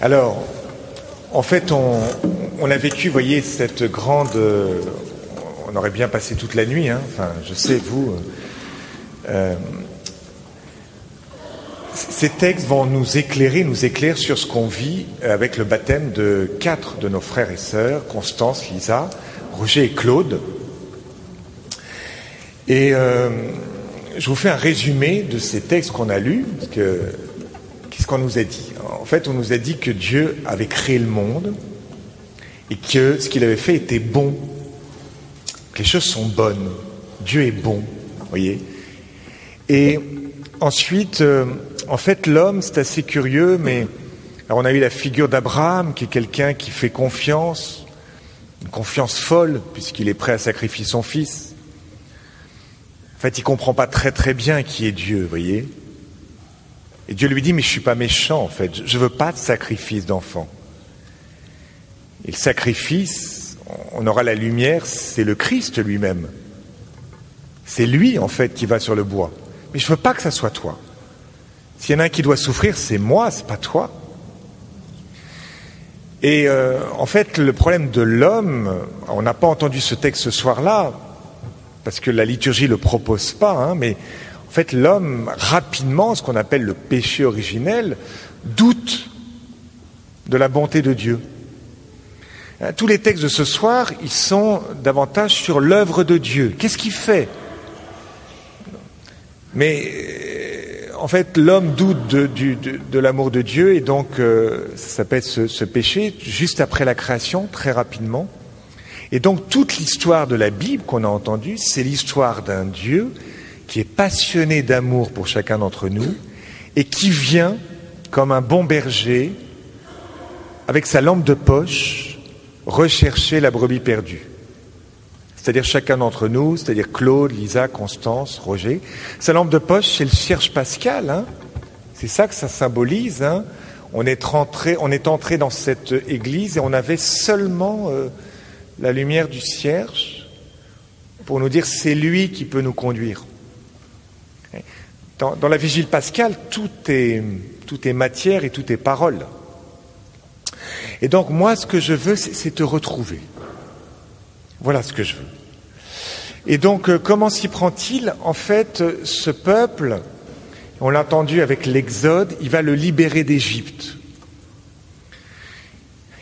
Alors, en fait, on, a vécu, vous voyez, cette grande. euh, on aurait bien passé toute la nuit, hein, enfin, je sais, vous. euh, ces textes vont nous éclairer, nous éclairer sur ce qu'on vit avec le baptême de quatre de nos frères et sœurs, Constance, Lisa, Roger et Claude. Et euh, je vous fais un résumé de ces textes qu'on a lus, parce que qu'on nous a dit En fait, on nous a dit que Dieu avait créé le monde et que ce qu'il avait fait était bon, les choses sont bonnes. Dieu est bon, voyez. Et ensuite, euh, en fait, l'homme, c'est assez curieux, mais alors on a eu la figure d'Abraham, qui est quelqu'un qui fait confiance, une confiance folle, puisqu'il est prêt à sacrifier son fils. En fait, il comprend pas très très bien qui est Dieu, voyez. Et Dieu lui dit, mais je suis pas méchant, en fait. Je veux pas de sacrifice d'enfant. Et le sacrifice, on aura la lumière, c'est le Christ lui-même. C'est lui, en fait, qui va sur le bois. Mais je veux pas que ça soit toi. S'il y en a un qui doit souffrir, c'est moi, c'est pas toi. Et euh, en fait, le problème de l'homme, on n'a pas entendu ce texte ce soir-là, parce que la liturgie le propose pas, hein, mais fait, l'homme, rapidement, ce qu'on appelle le péché originel, doute de la bonté de Dieu. Hein, Tous les textes de ce soir, ils sont davantage sur l'œuvre de Dieu. Qu'est-ce qu'il fait? Mais euh, en fait, l'homme doute de, l'amour de Dieu et donc euh, ça s'appelle ce, ce péché juste après la création, très rapidement. Et donc toute l'histoire de la Bible qu'on a entendue, c'est l'histoire d'un Dieu qui est passionné d'amour pour chacun d'entre nous et qui vient comme un bon berger avec sa lampe de poche rechercher la brebis perdue. C'est-à-dire chacun d'entre nous, c'est-à-dire Claude, Lisa, Constance, Roger. Sa lampe de poche, c'est le cierge pascal. Hein c'est ça que ça symbolise. Hein on, est rentré, on est entré dans cette église et on avait seulement euh, la lumière du cierge pour nous dire c'est lui qui peut nous conduire. Dans, la vigile pascale, tout est, matière et tout est parole. Et donc moi, ce que je veux, c'est c'est te retrouver. Voilà ce que je veux. Et donc, euh, comment s'y prend-il? En fait, euh, ce peuple, on l'a entendu avec l'Exode, il va le libérer d'Égypte.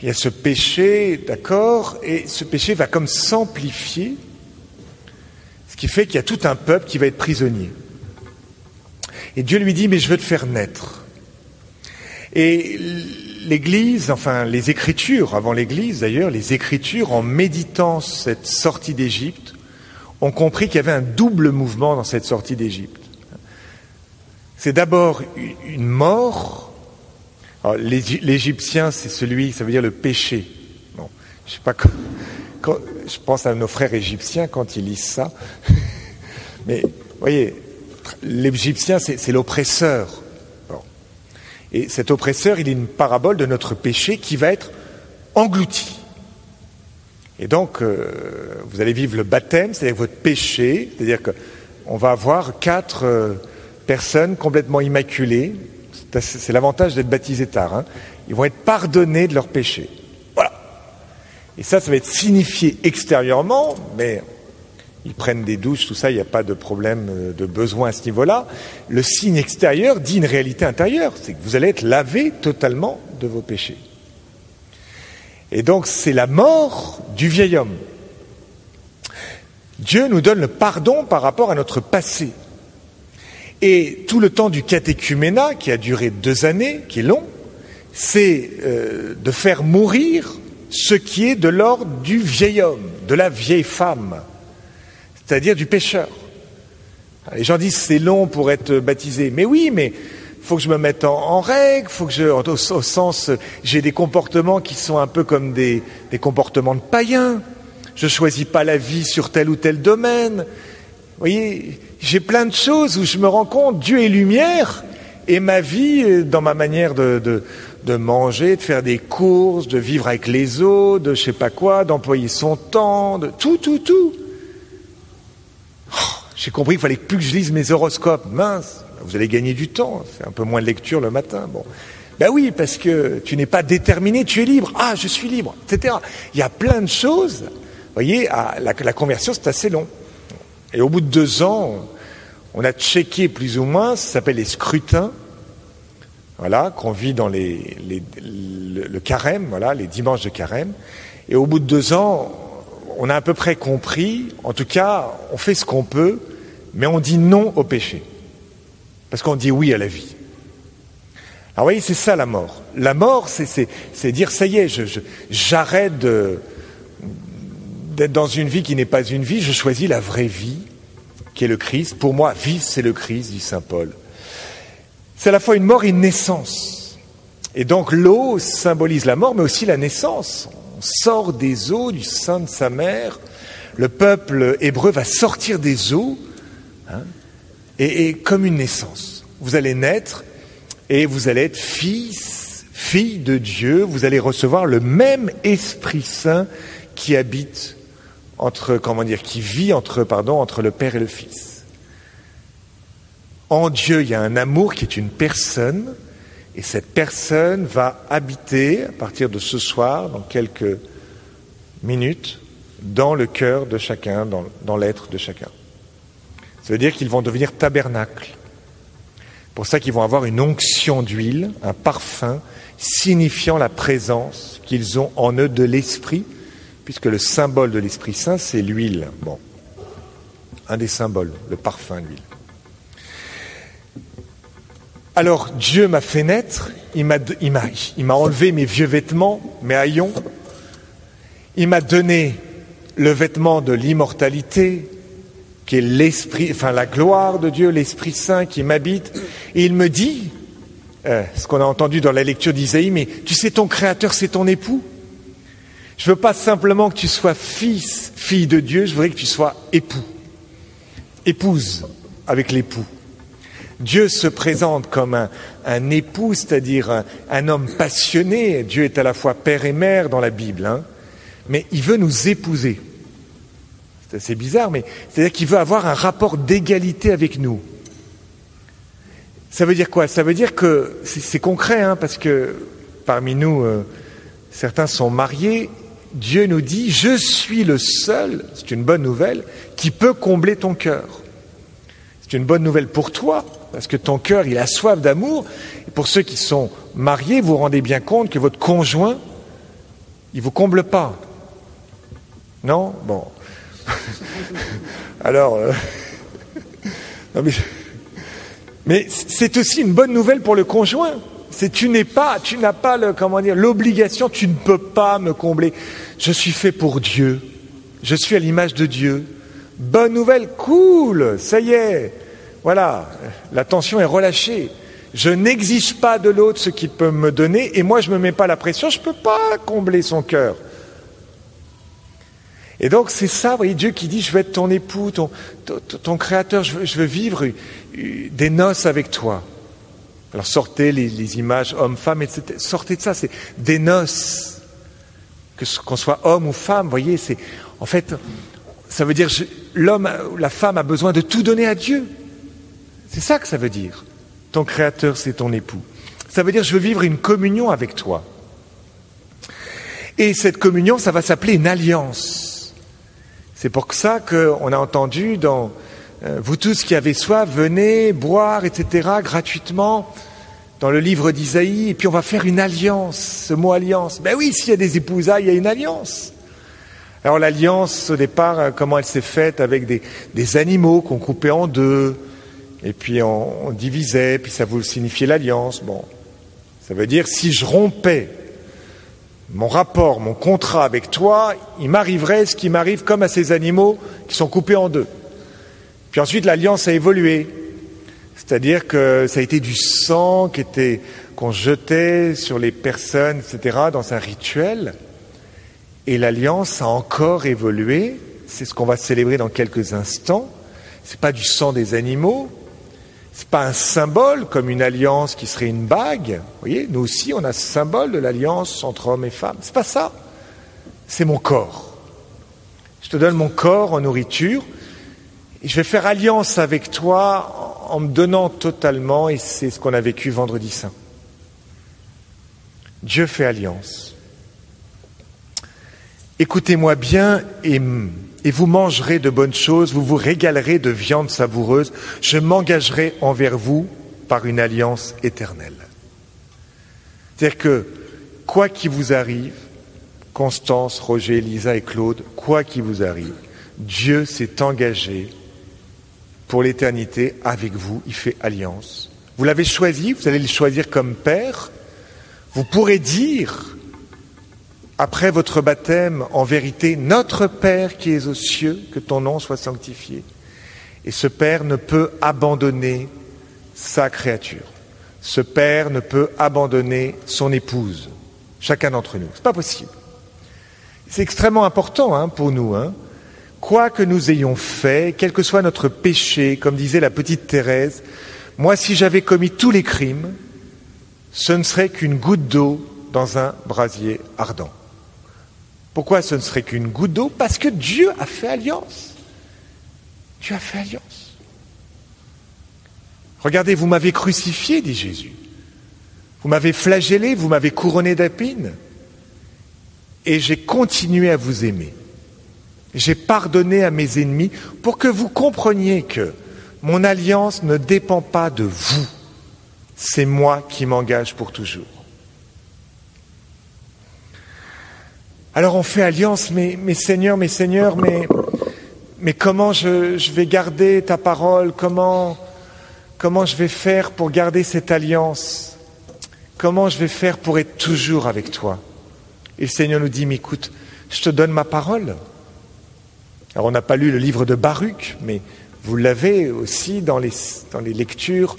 Il y a ce péché, d'accord, et ce péché va comme s'amplifier, ce qui fait qu'il y a tout un peuple qui va être prisonnier. Et Dieu lui dit, mais je veux te faire naître. Et l'Église, enfin les Écritures, avant l'Église d'ailleurs, les Écritures, en méditant cette sortie d'Égypte, ont compris qu'il y avait un double mouvement dans cette sortie d'Égypte. C'est d'abord une mort. L'Égyptien, c'est celui, ça veut dire le péché. Bon, je sais pas quand, je pense à nos frères égyptiens quand ils lisent ça. Mais, voyez, l'Égyptien, c'est l'oppresseur. Et cet oppresseur, il est une parabole de notre péché qui va être englouti. Et donc, euh, vous allez vivre le baptême, c'est-à-dire votre péché, c'est-à-dire qu'on va avoir quatre euh, personnes complètement immaculées. C'est l'avantage d'être baptisé tard. hein. Ils vont être pardonnés de leurs péchés. Voilà. Et ça, ça va être signifié extérieurement, mais ils prennent des douches, tout ça, il n'y a pas de problème euh, de besoin à ce niveau-là. Le signe extérieur dit une réalité intérieure, c'est que vous allez être lavé totalement de vos péchés. Et donc c'est la mort du vieil homme. Dieu nous donne le pardon par rapport à notre passé. Et tout le temps du catéchuménat, qui a duré deux années, qui est long, c'est euh, de faire mourir ce qui est de l'ordre du vieil homme, de la vieille femme, c'est-à-dire du pécheur. Les gens disent c'est long pour être baptisé. Mais oui, mais faut que je me mette en, règle, faut que je, au, au sens, j'ai des comportements qui sont un peu comme des, des comportements de païens. Je choisis pas la vie sur tel ou tel domaine. Vous voyez, j'ai plein de choses où je me rends compte, Dieu est lumière, et ma vie, dans ma manière de, de, de manger, de faire des courses, de vivre avec les autres, de je sais pas quoi, d'employer son temps, de tout, tout, tout. Oh, j'ai compris qu'il fallait plus que je lise mes horoscopes. Mince, vous allez gagner du temps, c'est un peu moins de lecture le matin. Bon, Ben oui, parce que tu n'es pas déterminé, tu es libre. Ah, je suis libre, etc. Il y a plein de choses. Vous voyez, la, conversion, c'est assez long. Et au bout de deux ans, on a checké plus ou moins, ça s'appelle les scrutins, voilà, qu'on vit dans les, le, le, carême, voilà, les dimanches de carême. Et au bout de deux ans, on a à peu près compris, en tout cas, on fait ce qu'on peut, mais on dit non au péché. Parce qu'on dit oui à la vie. Alors vous voyez, c'est ça la mort. La mort, c'est dire, ça y est, j'arrête d'être dans une vie qui n'est pas une vie, je choisis la vraie vie, qui est le Christ. Pour moi, vivre, c'est le Christ, dit Saint Paul. C'est à la fois une mort et une naissance. Et donc l'eau symbolise la mort, mais aussi la naissance. On sort des eaux du sein de sa mère. Le peuple hébreu va sortir des eaux, hein, et, comme une naissance. Vous allez naître et vous allez être fils, fille de Dieu. Vous allez recevoir le même Esprit Saint qui habite entre, comment dire, qui vit entre, pardon, entre le Père et le Fils. En Dieu, il y a un amour qui est une personne, et cette personne va habiter, à partir de ce soir, dans quelques minutes, dans le cœur de chacun, dans, l'être de chacun. Ça veut dire qu'ils vont devenir tabernacle. Pour ça qu'ils vont avoir une onction d'huile, un parfum signifiant la présence qu'ils ont en eux de l'Esprit, puisque le symbole de l'Esprit Saint, c'est l'huile. Bon, un des symboles, le parfum, l'huile. Alors Dieu m'a fait naître, il m'a, enlevé mes vieux vêtements, mes haillons, il m'a donné le vêtement de l'immortalité, qui est l'esprit, enfin la gloire de Dieu, l'Esprit Saint qui m'habite, et il me dit, euh, ce qu'on a entendu dans la lecture d'Isaïe, mais tu sais, ton Créateur, c'est ton époux. Je veux pas simplement que tu sois fils, fille de Dieu, je voudrais que tu sois époux, épouse avec l'époux. Dieu se présente comme un, époux, c'est-à-dire un, un, homme passionné. Dieu est à la fois père et mère dans la Bible, hein, mais il veut nous épouser. C'est assez bizarre, mais c'est-à-dire qu'il veut avoir un rapport d'égalité avec nous. Ça veut dire quoi? Ça veut dire que c'est concret, hein, parce que parmi nous, euh, certains sont mariés. Dieu nous dit, je suis le seul, c'est une bonne nouvelle, qui peut combler ton cœur. C'est une bonne nouvelle pour toi, parce que ton cœur, il a soif d'amour. Pour ceux qui sont mariés, vous vous rendez bien compte que votre conjoint, il ne vous comble pas. Non? Bon. Alors, euh, mais, mais c'est aussi une bonne nouvelle pour le conjoint. C'est tu n'es pas, tu n'as pas le, comment dire, l'obligation, tu ne peux pas me combler. Je suis fait pour Dieu. Je suis à l'image de Dieu. Bonne nouvelle, cool, ça y est. Voilà, la tension est relâchée. Je n'exige pas de l'autre ce qu'il peut me donner et moi je ne me mets pas la pression, je ne peux pas combler son cœur. Et donc c'est ça, vous voyez, Dieu qui dit, je veux être ton époux, ton, créateur, je veux, vivre des noces avec toi. Alors sortez les, images homme-femme, etc. Sortez de ça, c'est des noces. Qu'on soit homme ou femme, vous voyez, c'est en fait, ça veut dire l'homme, la femme a besoin de tout donner à Dieu. C'est ça que ça veut dire. Ton créateur, c'est ton époux. Ça veut dire, je veux vivre une communion avec toi. Et cette communion, ça va s'appeler une alliance. C'est pour ça qu'on a entendu dans euh, Vous tous qui avez soif, venez boire, etc., gratuitement, dans le livre d'Isaïe, et puis on va faire une alliance, ce mot alliance. Ben oui, s'il y a des épousailles, il y a une alliance. Alors l'alliance, au départ, euh, comment elle s'est faite avec des, des animaux qu'on coupait en deux, et puis on, divisait, puis ça voulait signifier l'alliance. Bon, ça veut dire si je rompais mon rapport, mon contrat avec toi, il m'arriverait ce qui m'arrive comme à ces animaux qui sont coupés en deux. Puis ensuite, l'alliance a évolué. C'est-à-dire que ça a été du sang qu'on jetait sur les personnes, etc., dans un rituel. Et l'alliance a encore évolué. C'est ce qu'on va célébrer dans quelques instants. C'est pas du sang des animaux, n'est pas un symbole comme une alliance qui serait une bague. Vous voyez, nous aussi, on a ce symbole de l'alliance entre hommes et femmes. C'est pas ça. C'est mon corps. Je te donne mon corps en nourriture et je vais faire alliance avec toi en me donnant totalement, et c'est ce qu'on a vécu vendredi saint. Dieu fait alliance. Écoutez-moi bien et, et, vous mangerez de bonnes choses, vous vous régalerez de viande savoureuse, je m'engagerai envers vous par une alliance éternelle. C'est-à-dire que, quoi qu'il vous arrive, Constance, Roger, Lisa et Claude, quoi qu'il vous arrive, Dieu s'est engagé pour l'éternité avec vous, il fait alliance. Vous l'avez choisi, vous allez le choisir comme Père. Vous pourrez dire, après votre baptême, en vérité, Notre Père qui es aux cieux, que ton nom soit sanctifié. Et ce Père ne peut abandonner sa créature. Ce Père ne peut abandonner son épouse, chacun d'entre nous. Ce n'est pas possible. C'est extrêmement important hein, pour nous. Hein. Quoi que nous ayons fait, quel que soit notre péché, comme disait la petite Thérèse, moi si j'avais commis tous les crimes, ce ne serait qu'une goutte d'eau dans un brasier ardent. Pourquoi ce ne serait qu'une goutte d'eau Parce que Dieu a fait alliance. Dieu a fait alliance. Regardez, vous m'avez crucifié, dit Jésus. Vous m'avez flagellé, vous m'avez couronné d'épines et j'ai continué à vous aimer. J'ai pardonné à mes ennemis pour que vous compreniez que mon alliance ne dépend pas de vous. C'est moi qui m'engage pour toujours. Alors on fait alliance, mais, mais Seigneur, mes Seigneurs, mais, mais comment je, je, vais garder ta parole? Comment, comment je vais faire pour garder cette alliance? Comment je vais faire pour être toujours avec toi? Et le Seigneur nous dit, mais écoute, je te donne ma parole. Alors on n'a pas lu le livre de Baruch, mais vous l'avez aussi dans les, dans les lectures.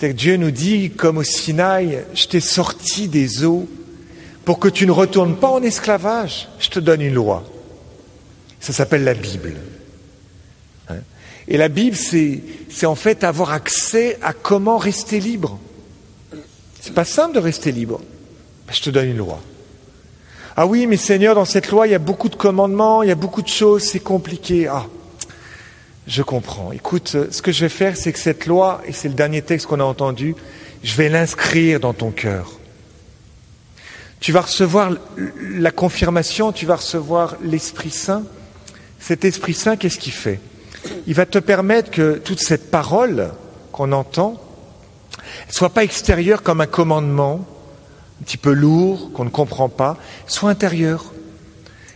Dieu nous dit, comme au Sinaï, je t'ai sorti des eaux pour que tu ne retournes pas en esclavage. Je te donne une loi. Ça s'appelle la Bible. Hein? Et la Bible, c'est en fait avoir accès à comment rester libre. C'est pas simple de rester libre. Je te donne une loi. Ah oui, mais Seigneur, dans cette loi, il y a beaucoup de commandements, il y a beaucoup de choses, c'est compliqué. Ah, je comprends. Écoute, ce que je vais faire, c'est que cette loi, et c'est le dernier texte qu'on a entendu, je vais l'inscrire dans ton cœur. Tu vas recevoir la confirmation, tu vas recevoir l'Esprit Saint. Cet Esprit Saint, qu'est-ce qu'il fait? Il va te permettre que toute cette parole qu'on entend ne soit pas extérieure comme un commandement, un petit peu lourd, qu'on ne comprend pas, soit intérieur,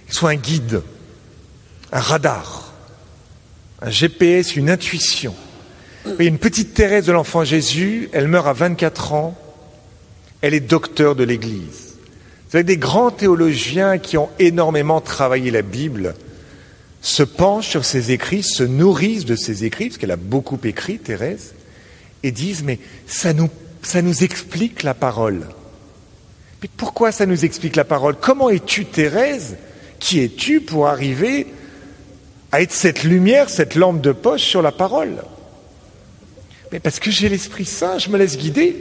soit un guide, un radar, un GPS, une intuition. Et une petite Thérèse de l'enfant Jésus, elle meurt à 24 ans, elle est docteur de l'Église. Vous avez des grands théologiens qui ont énormément travaillé la Bible, se penchent sur ses écrits, se nourrissent de ses écrits, parce qu'elle a beaucoup écrit, Thérèse, et disent, mais ça nous, ça nous explique la parole. Mais pourquoi ça nous explique la parole? Comment es-tu, Thérèse Qui es-tu pour arriver à être cette lumière, cette lampe de poche sur la parole? Mais parce que j'ai l'Esprit Saint, je me laisse guider.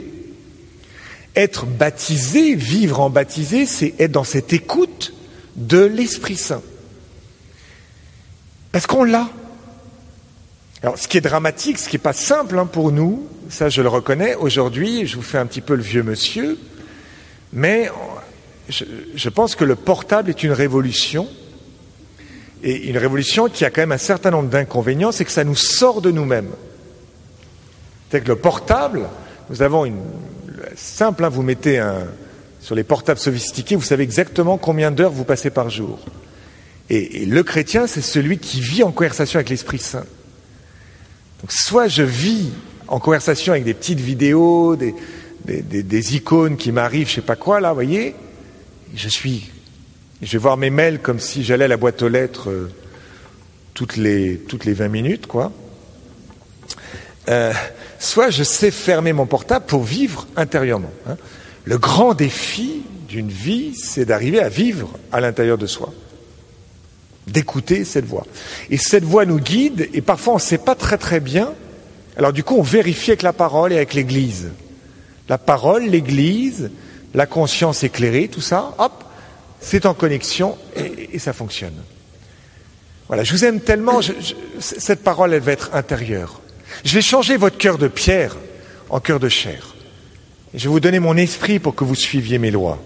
Être baptisé, vivre en baptisé, c'est être dans cette écoute de l'Esprit Saint. Parce qu'on l'a. Alors, ce qui est dramatique, ce qui n'est pas simple hein, pour nous, ça je le reconnais, aujourd'hui, je vous fais un petit peu le vieux monsieur, mais je, pense que le portable est une révolution, et une révolution qui a quand même un certain nombre d'inconvénients, c'est que ça nous sort de nous-mêmes. C'est que le portable, nous avons une simple, hein, vous mettez un sur les portables sophistiqués, vous savez exactement combien d'heures vous passez par jour. Et, le chrétien, c'est celui qui vit en conversation avec l'Esprit Saint. Donc soit je vis en conversation avec des petites vidéos, des, des, icônes qui m'arrivent, je sais pas quoi, là, vous voyez, je suis, je vais voir mes mails comme si j'allais à la boîte aux lettres euh, toutes, les, toutes les 20 minutes, quoi. Euh, soit je sais fermer mon portable pour vivre intérieurement. Hein. Le grand défi d'une vie, c'est d'arriver à vivre à l'intérieur de soi, d'écouter cette voix. Et cette voix nous guide, et parfois on ne sait pas très très bien. Alors du coup, on vérifie avec la parole et avec l'Église la parole, l'Église, la conscience éclairée, tout ça, hop, c'est en connexion et, ça fonctionne. Voilà, je vous aime tellement, cette parole, elle va être intérieure. Je vais changer votre cœur de pierre en cœur de chair. Je vais vous donner mon esprit pour que vous suiviez mes lois.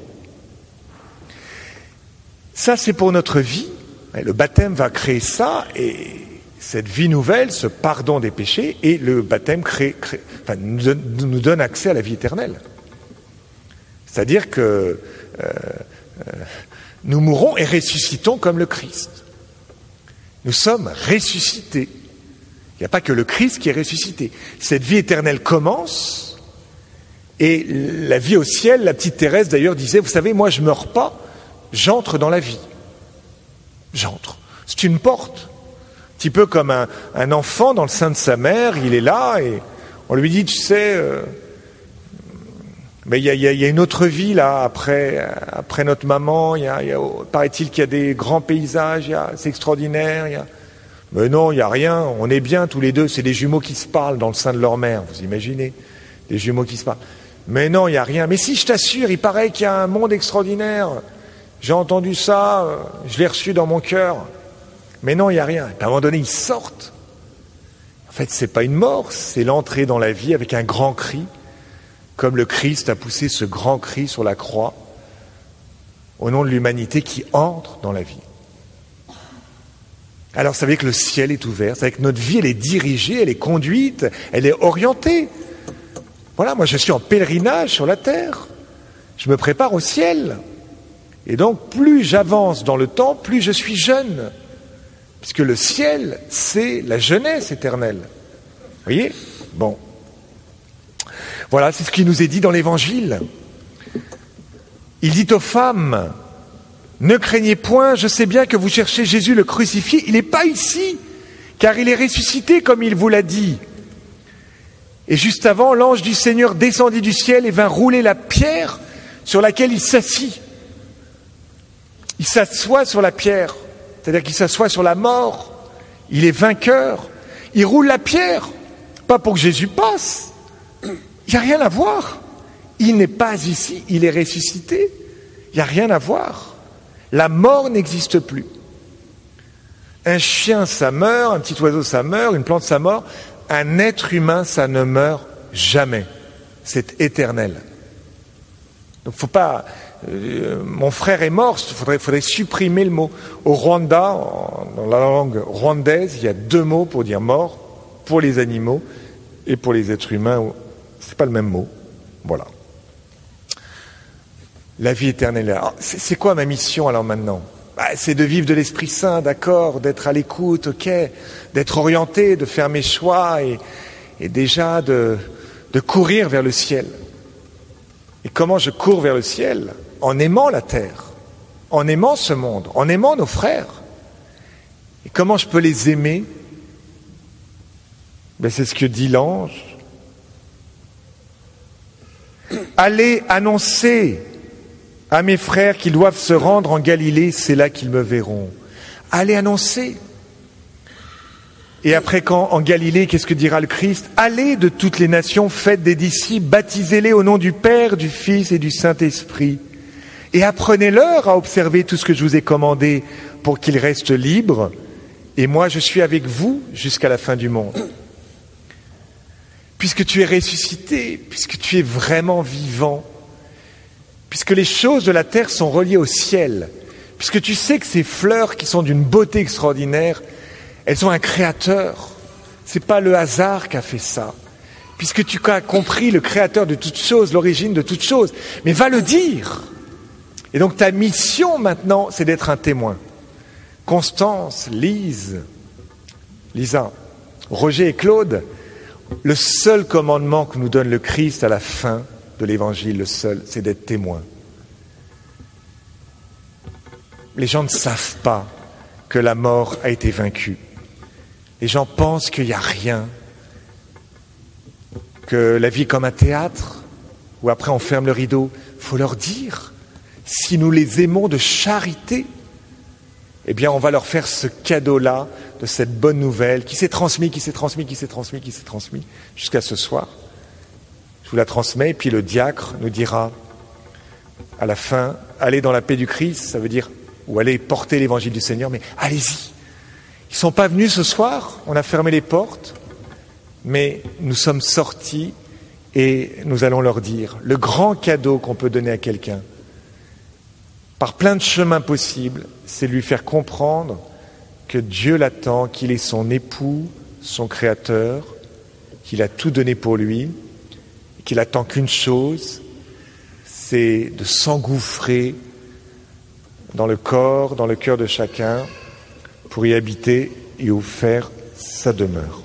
Ça, c'est pour notre vie. Le baptême va créer ça et cette vie nouvelle, ce pardon des péchés, et le baptême nous, donne, accès à la vie éternelle. C'est-à-dire que euh, euh, nous mourrons et ressuscitons comme le Christ. Nous sommes ressuscités. N'y a pas que le Christ qui est ressuscité. Cette vie éternelle commence, et la vie au ciel, la petite Thérèse d'ailleurs disait, vous savez, moi je ne meurs pas, j'entre dans la vie. J'entre. C'est une porte. Un petit peu comme un, enfant dans le sein de sa mère, il est là et on lui dit, tu sais, euh, mais il y, a, une autre vie là après, notre maman. Il paraît-il qu'il y a des grands paysages, c'est extraordinaire. Mais non, il n'y a rien. On est bien tous les deux. C'est des jumeaux qui se parlent dans le sein de leur mère. Vous imaginez Des jumeaux qui se parlent. Mais non, il n'y a rien. Mais si, je t'assure, il paraît qu'il y a un monde extraordinaire. J'ai entendu ça, euh, je l'ai reçu dans mon cœur. Mais non, il n'y a rien. à un moment donné, ils sortent. En fait, ce n'est pas une mort, c'est l'entrée dans la vie avec un grand cri, comme le Christ a poussé ce grand cri sur la croix, au nom de l'humanité qui entre dans la vie. Alors, savez que le ciel est ouvert, c'est que notre vie, elle est dirigée, elle est conduite, elle est orientée. Voilà, moi je suis en pèlerinage sur la terre. Je me prépare au ciel. Et donc, plus j'avance dans le temps, plus je suis jeune. Puisque le ciel, c'est la jeunesse éternelle. Vous voyez? Bon. Voilà, c'est ce qui nous est dit dans l'Évangile. Il dit aux femmes, ne craignez point, je sais bien que vous cherchez Jésus le crucifié, il n'est pas ici, car il est ressuscité comme il vous l'a dit. Et juste avant, l'ange du Seigneur descendit du ciel et vint rouler la pierre sur laquelle il s'assit. Il s'assoit sur la pierre, c'est-à-dire qu'il s'assoit sur la mort. Il est vainqueur. Il roule la pierre, pas pour que Jésus passe. Il n'y a rien à voir. Il n'est pas ici, il est ressuscité. Il n'y a rien à voir. La mort n'existe plus. Un chien, ça meurt, un petit oiseau, ça meurt, une plante, ça meurt. Un être humain, ça ne meurt jamais. C'est éternel. Donc, faut pas euh, mon frère est mort, il faudrait, supprimer le mot. Au Rwanda, dans la langue rwandaise, il y a deux mots pour dire mort, pour les animaux et pour les êtres humains. C'est pas le même mot. Voilà. La vie éternelle. C'est quoi ma mission alors maintenant? Bah, C'est de vivre de l'Esprit Saint, d'accord, d'être à l'écoute, ok, d'être orienté, de faire mes choix et, déjà de, de courir vers le ciel. Et comment je cours vers le ciel? En aimant la terre, en aimant ce monde, en aimant nos frères. Et comment je peux les aimer? Ben, C'est ce que dit l'ange. Allez annoncer à mes frères qu'ils doivent se rendre en Galilée, c'est là qu'ils me verront. Allez annoncer. Et après, quand en Galilée, qu'est-ce que dira le Christ? Allez de toutes les nations, faites des disciples, baptisez-les au nom du Père, du Fils et du Saint-Esprit et apprenez-leur à observer tout ce que je vous ai commandé pour qu'ils restent libres, et moi je suis avec vous jusqu'à la fin du monde. Puisque tu es ressuscité, puisque tu es vraiment vivant, puisque les choses de la terre sont reliées au ciel, puisque tu sais que ces fleurs qui sont d'une beauté extraordinaire, elles ont un créateur. Ce n'est pas le hasard qui a fait ça. Puisque tu as compris le créateur de toutes choses, l'origine de toutes choses. Mais va le dire. Et donc ta mission maintenant, c'est d'être un témoin. Constance, Lise, Lisa, Roger et Claude, le seul commandement que nous donne le Christ à la fin l'évangile, le seul, c'est d'être témoin. Les gens ne savent pas que la mort a été vaincue. Les gens pensent qu'il n'y a rien, que la vie est comme un théâtre, où après on ferme le rideau. Il faut leur dire si nous les aimons de charité, eh bien, on va leur faire ce cadeau-là de cette bonne nouvelle qui s'est transmise, qui s'est transmise, qui s'est transmise, qui s'est transmise jusqu'à ce soir. Je vous la transmets, et puis le diacre nous dira à la fin, allez dans la paix du Christ, ça veut dire, ou allez porter l'évangile du Seigneur, mais allez-y. Ils ne sont pas venus ce soir, on a fermé les portes, mais nous sommes sortis Et nous allons leur dire, le grand cadeau qu'on peut donner à quelqu'un, par plein de chemins possibles, c'est lui faire comprendre que Dieu l'attend, qu'il est son époux, son créateur, qu'il a tout donné pour lui, qu'il attend qu'une chose, c'est de s'engouffrer dans le corps, dans le cœur de chacun, pour y habiter et y faire sa demeure.